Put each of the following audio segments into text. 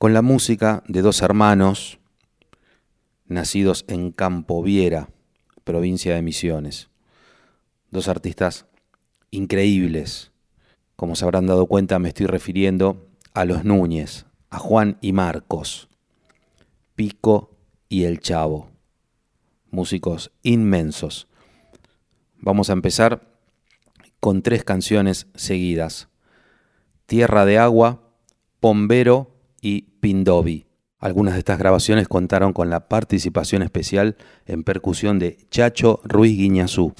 con la música de dos hermanos nacidos en Campo Viera, provincia de Misiones. Dos artistas increíbles. Como se habrán dado cuenta, me estoy refiriendo a los Núñez, a Juan y Marcos, Pico y el Chavo. Músicos inmensos Vamos a empezar con tres canciones seguidas. Tierra de Agua, Pombero y Pindobi. Algunas de estas grabaciones contaron con la participación especial en percusión de Chacho Ruiz Guiñazú.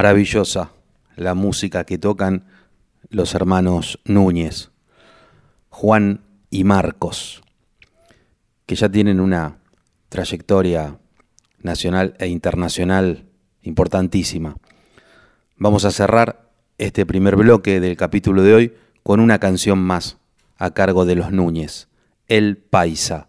Maravillosa la música que tocan los hermanos Núñez, Juan y Marcos, que ya tienen una trayectoria nacional e internacional importantísima. Vamos a cerrar este primer bloque del capítulo de hoy con una canción más a cargo de los Núñez, El Paisa.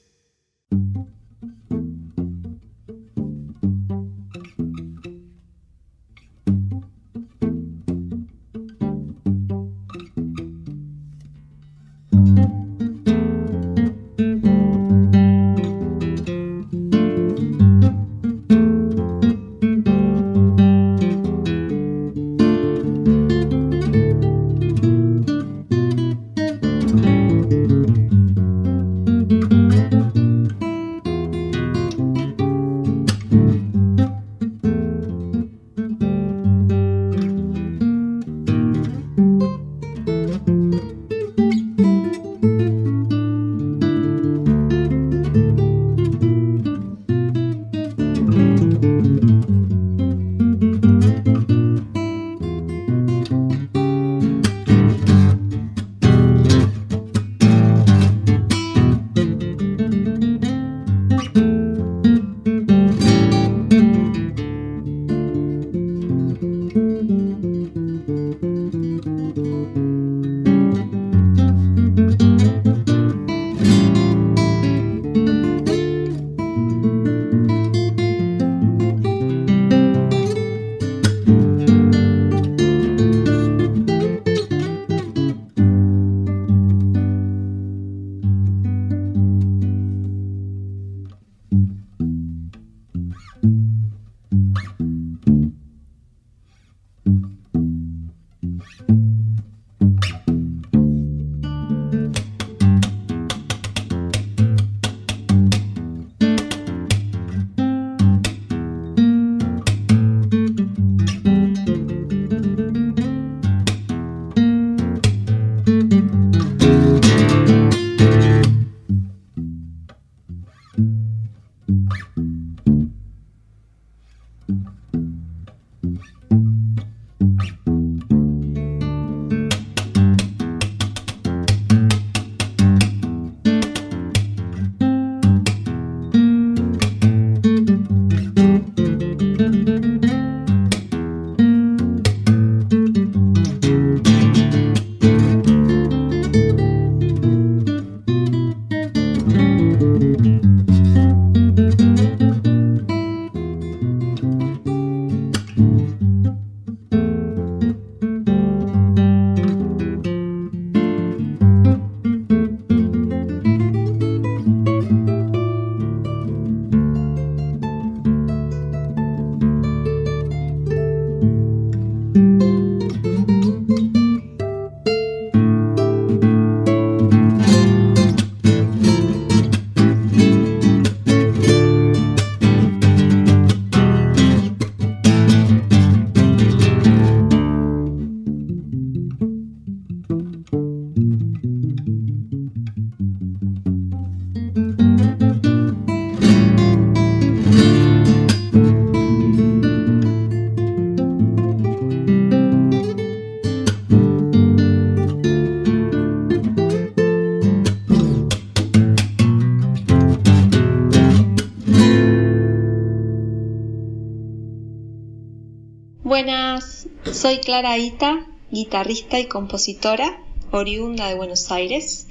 Clara Ita, guitarrista y compositora, oriunda de Buenos Aires.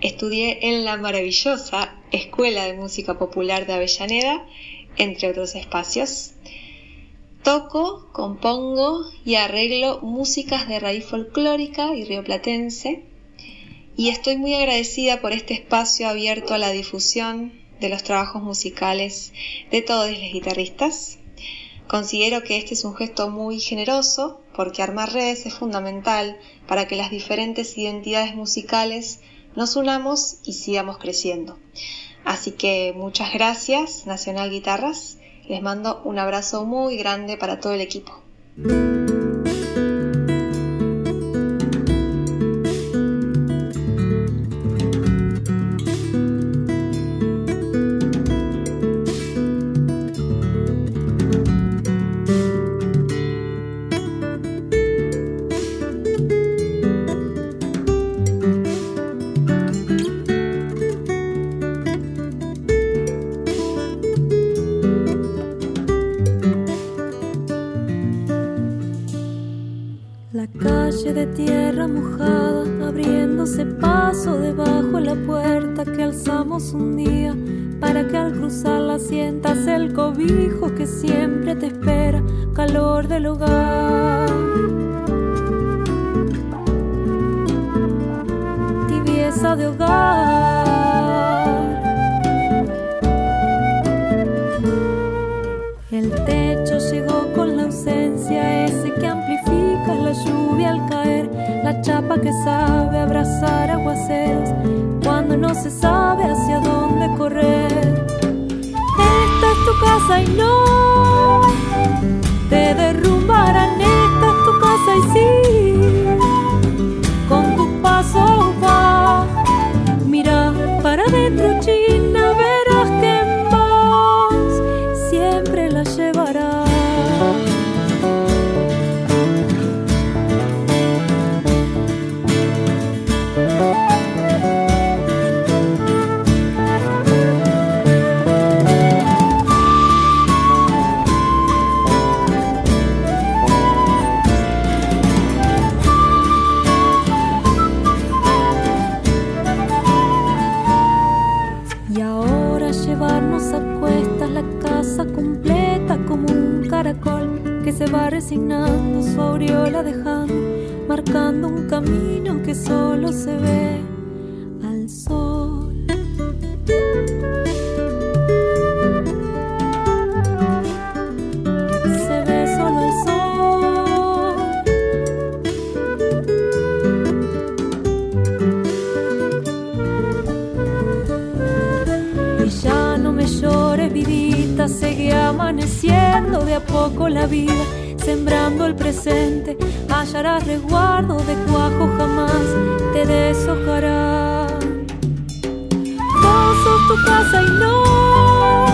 Estudié en la maravillosa Escuela de Música Popular de Avellaneda, entre otros espacios. Toco, compongo y arreglo músicas de raíz folclórica y rioplatense y estoy muy agradecida por este espacio abierto a la difusión de los trabajos musicales de todos los guitarristas. Considero que este es un gesto muy generoso porque armar redes es fundamental para que las diferentes identidades musicales nos unamos y sigamos creciendo. Así que muchas gracias Nacional Guitarras, les mando un abrazo muy grande para todo el equipo. mojada, abriéndose paso debajo la puerta que alzamos un día, para que al cruzarla sientas el cobijo que siempre te espera, calor del hogar. camino que solo se ve al sol. Se ve solo el sol. Y ya no me llores, vidita, seguí amaneciendo de a poco la vida, sembrando el presente hallarás resguardo de cuajo, jamás te deshojará. Vos sos tu casa y no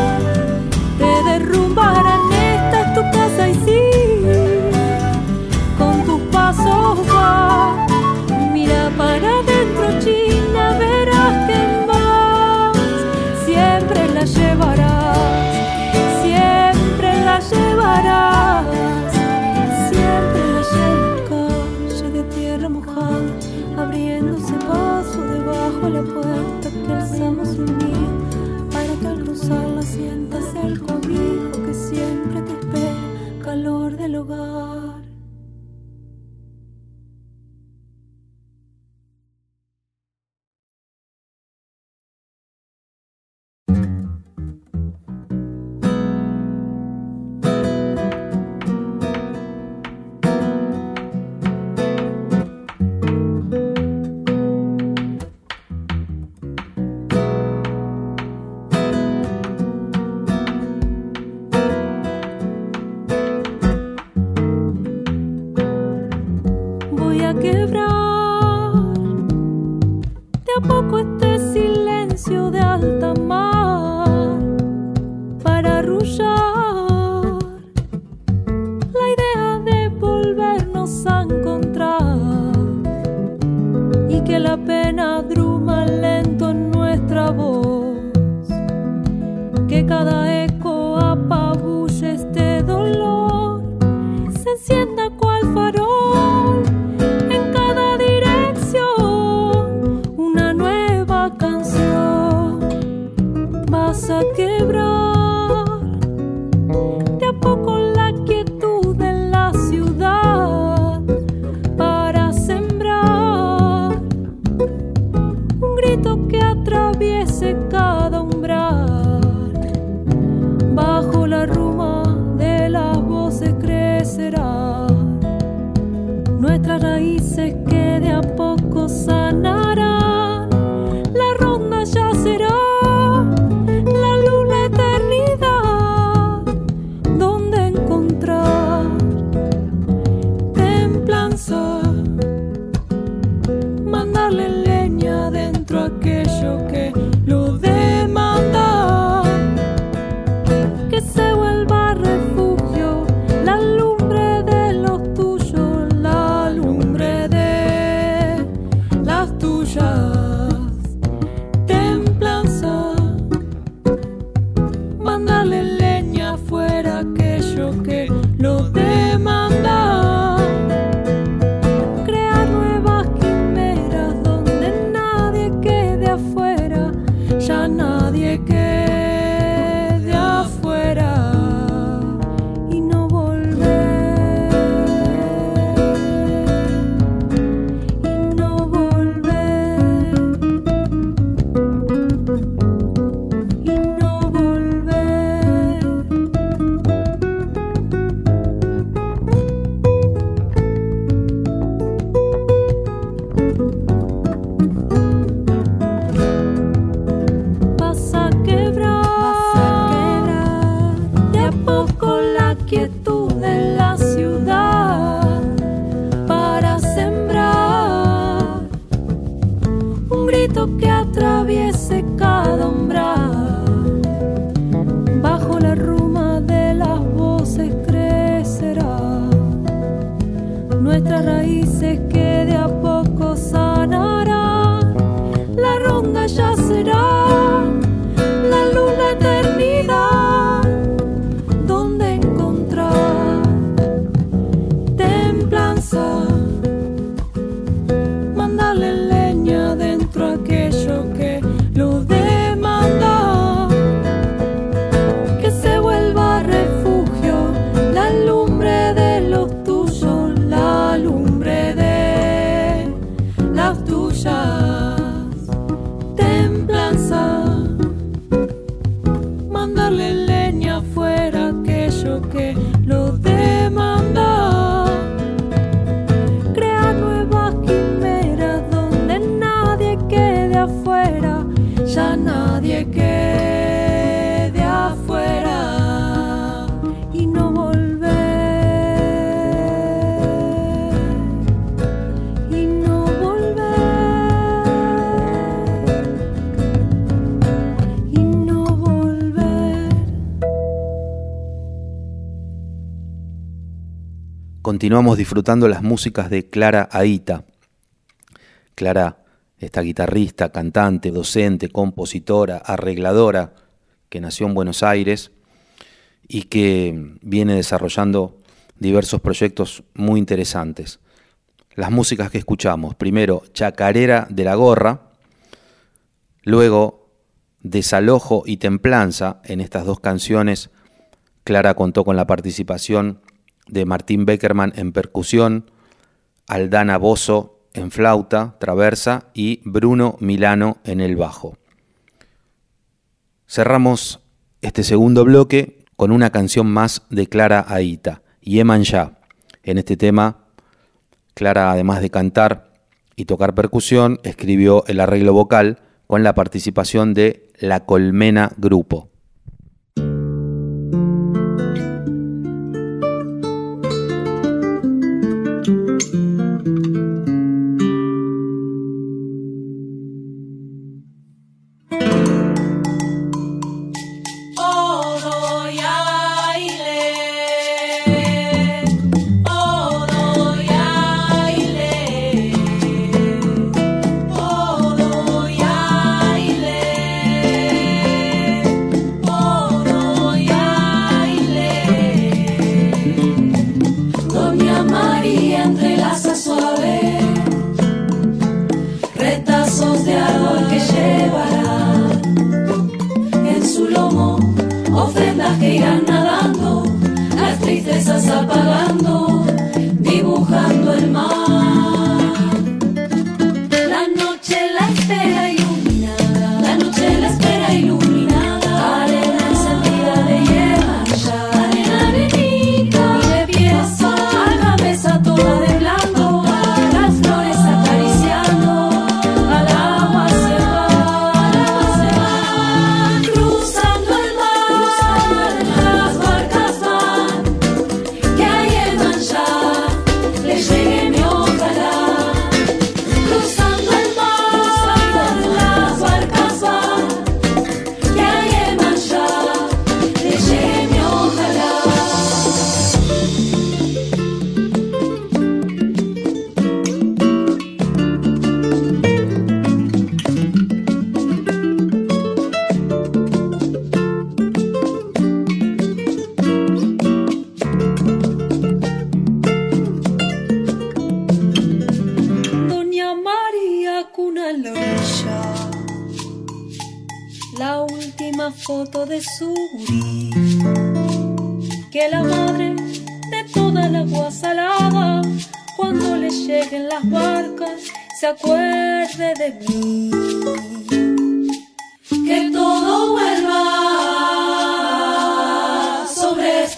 te derrumbarán. Esta es tu casa y sí, con tus pasos va. Mira para adentro, China, verás que más siempre la llevarás, siempre la llevarás. Ya nadie quede afuera y no volver. Y no volver y no volver. Continuamos disfrutando las músicas de Clara Aita. Clara, esta guitarrista, cantante, docente, compositora, arregladora, que nació en Buenos Aires y que viene desarrollando diversos proyectos muy interesantes. Las músicas que escuchamos, primero Chacarera de la Gorra, luego Desalojo y Templanza, en estas dos canciones Clara contó con la participación de Martín Beckerman en percusión, Aldana Bozo en flauta, traversa y Bruno Milano en el bajo. Cerramos este segundo bloque con una canción más de Clara Aita, Yeman Ya. En este tema, Clara, además de cantar y tocar percusión, escribió el arreglo vocal con la participación de La Colmena Grupo.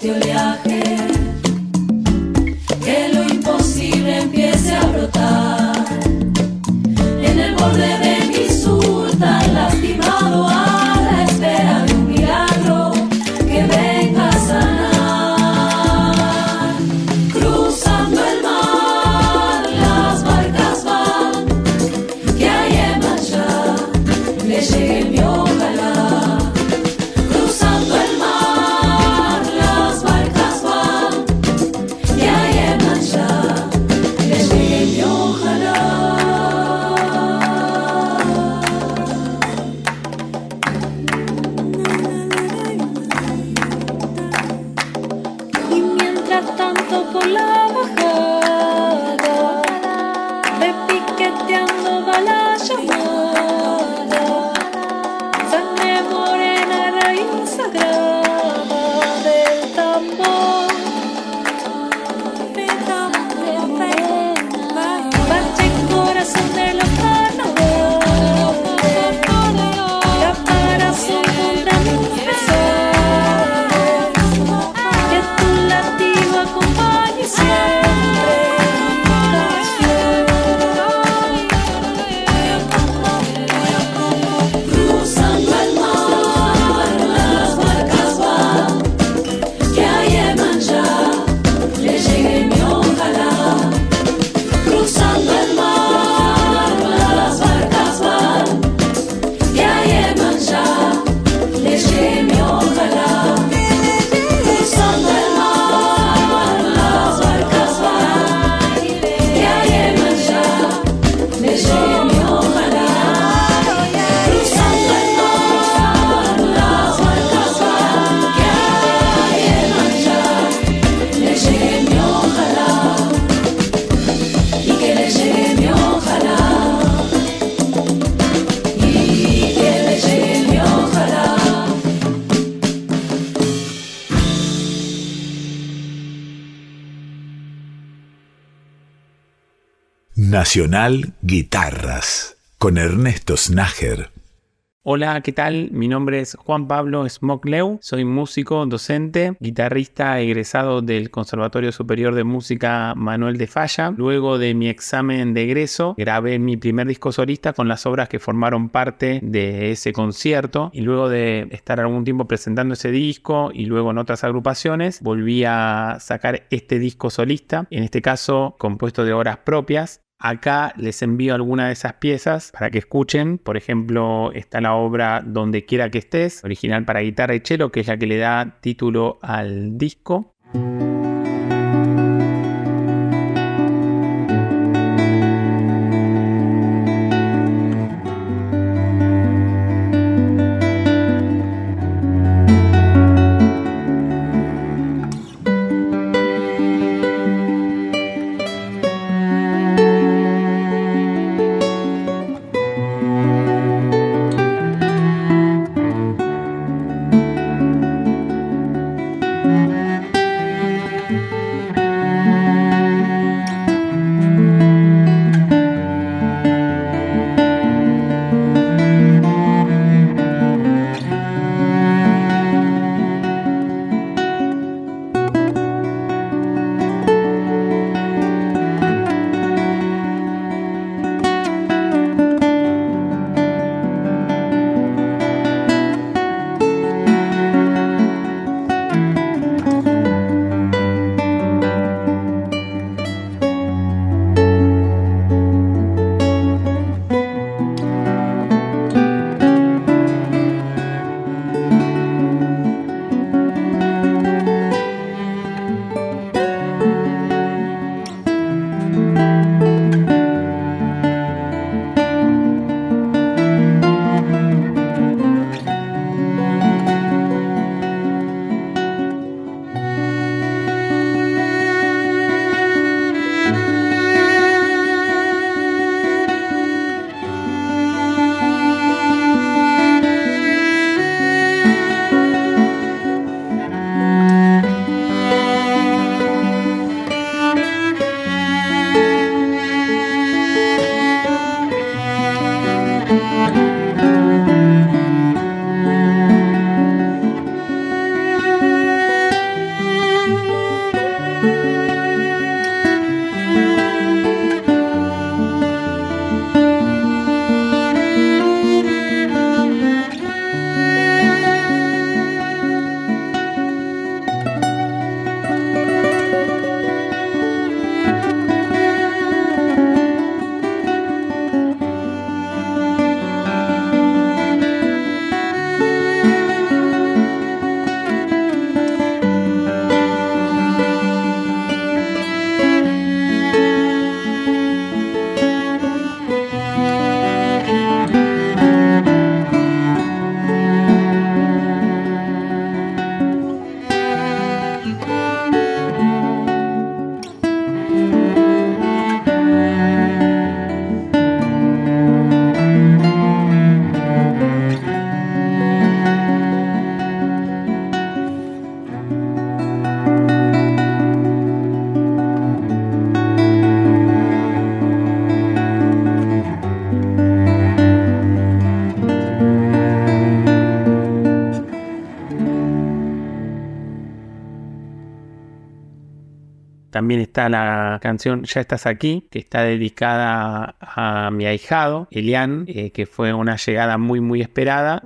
Este oleaje Nacional Guitarras con Ernesto Snager. Hola, ¿qué tal? Mi nombre es Juan Pablo Smokleu, soy músico, docente, guitarrista egresado del Conservatorio Superior de Música Manuel de Falla. Luego de mi examen de egreso, grabé mi primer disco solista con las obras que formaron parte de ese concierto y luego de estar algún tiempo presentando ese disco y luego en otras agrupaciones, volví a sacar este disco solista, en este caso compuesto de obras propias Acá les envío alguna de esas piezas para que escuchen. Por ejemplo, está la obra Donde quiera que estés, original para guitarra y cello, que es la que le da título al disco. Está la canción Ya estás aquí, que está dedicada a mi ahijado, Elian, eh, que fue una llegada muy muy esperada.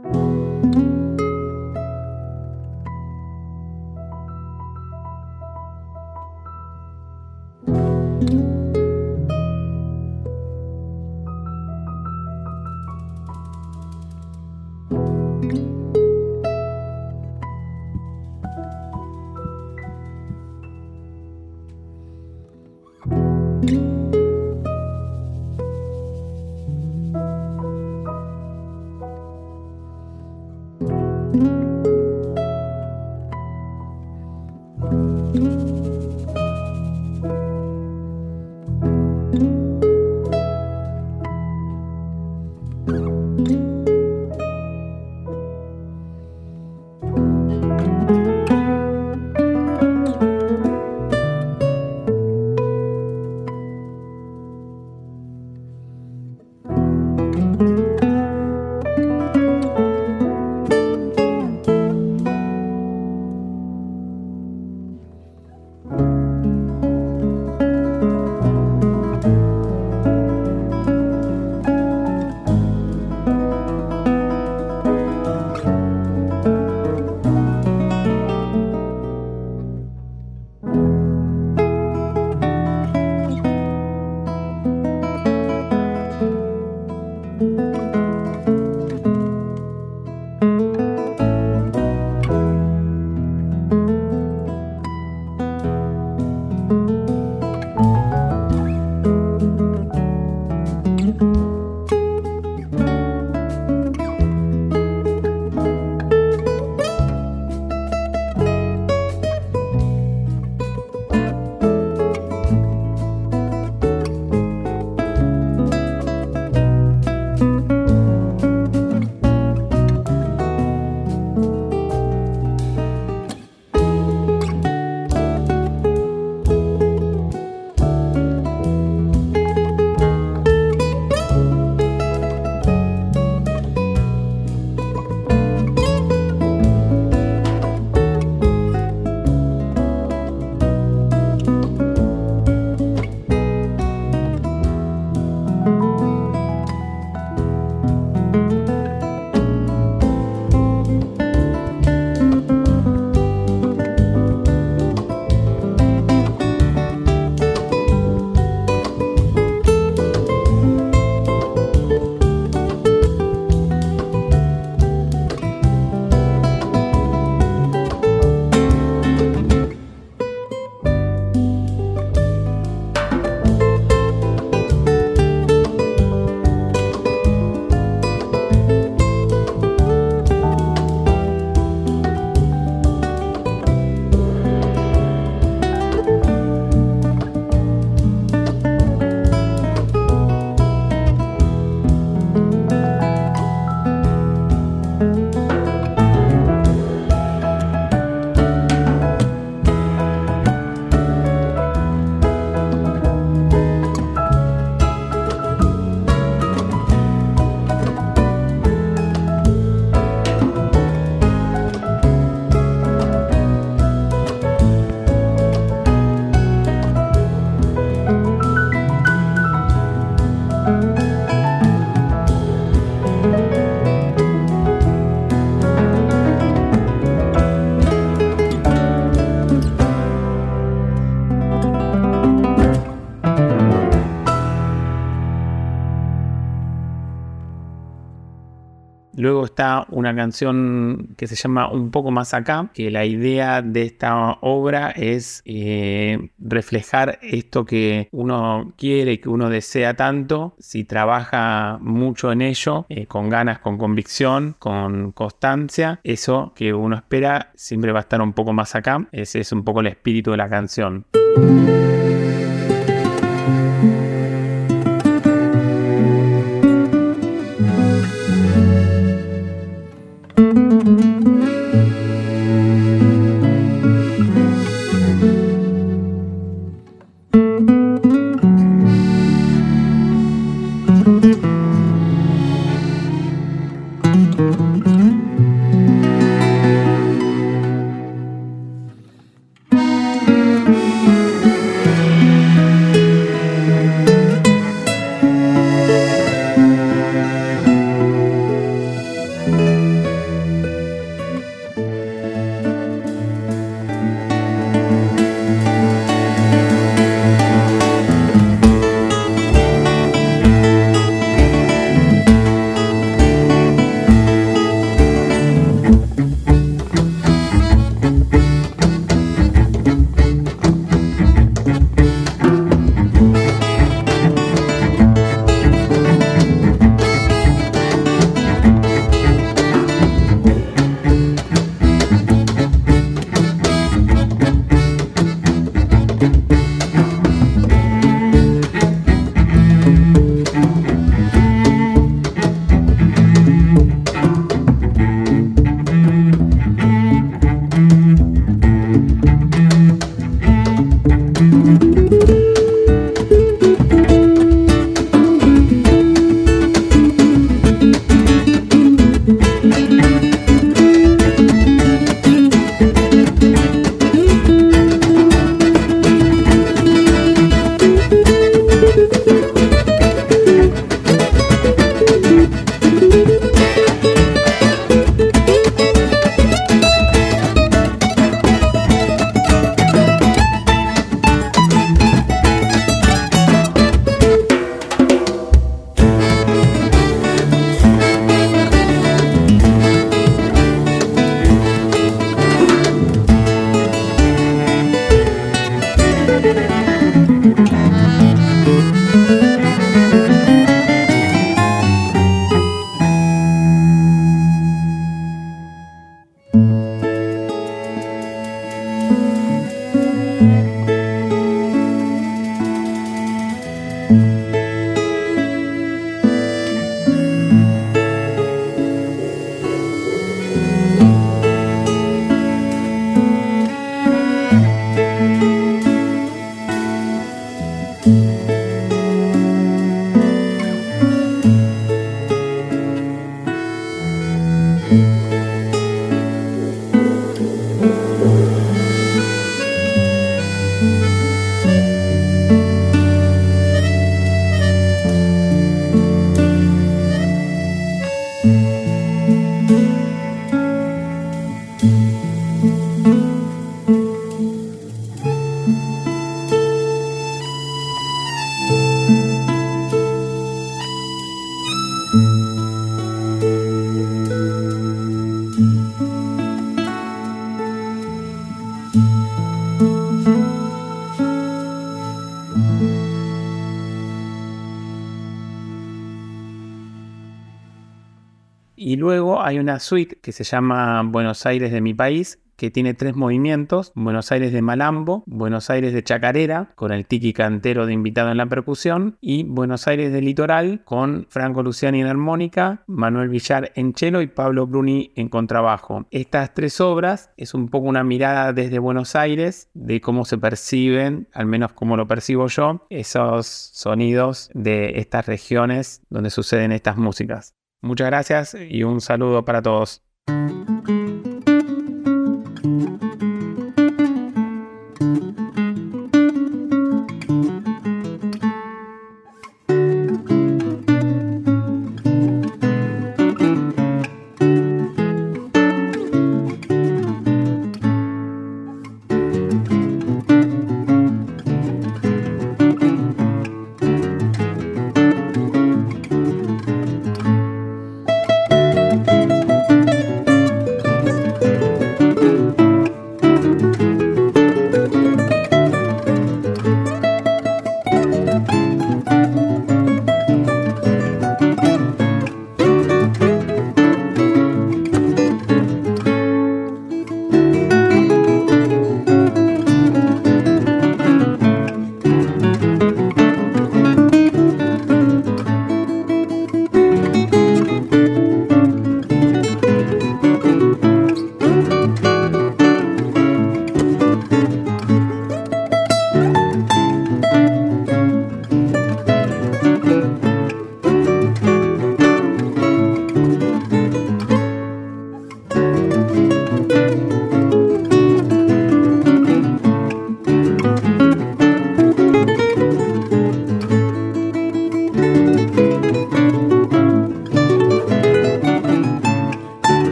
Luego está una canción que se llama Un poco más acá, que la idea de esta obra es eh, reflejar esto que uno quiere, que uno desea tanto, si trabaja mucho en ello, eh, con ganas, con convicción, con constancia, eso que uno espera siempre va a estar un poco más acá. Ese es un poco el espíritu de la canción. Hay una suite que se llama Buenos Aires de mi país, que tiene tres movimientos, Buenos Aires de Malambo, Buenos Aires de Chacarera, con el tiki cantero de invitado en la percusión, y Buenos Aires de Litoral, con Franco Luciani en armónica, Manuel Villar en cello y Pablo Bruni en contrabajo. Estas tres obras es un poco una mirada desde Buenos Aires de cómo se perciben, al menos como lo percibo yo, esos sonidos de estas regiones donde suceden estas músicas. Muchas gracias y un saludo para todos.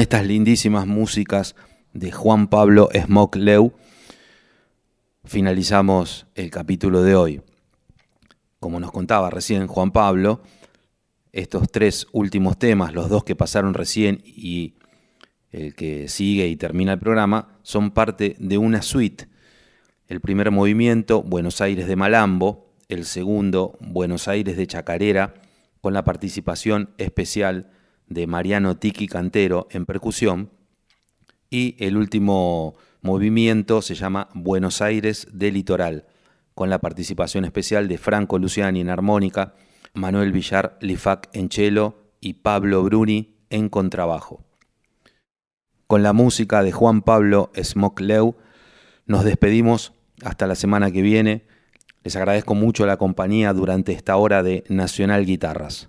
Estas lindísimas músicas de Juan Pablo Leu, finalizamos el capítulo de hoy. como nos contaba recién Juan Pablo, estos tres últimos temas, los dos que pasaron recién y el que sigue y termina el programa, son parte de una suite. El primer movimiento, Buenos Aires de Malambo, el segundo, Buenos Aires de Chacarera, con la participación especial de Mariano Tiki Cantero en percusión, y el último movimiento se llama Buenos Aires de Litoral, con la participación especial de Franco Luciani en armónica, Manuel Villar Lifac en cello y Pablo Bruni en contrabajo. Con la música de Juan Pablo Smokleu nos despedimos hasta la semana que viene. Les agradezco mucho la compañía durante esta hora de Nacional Guitarras.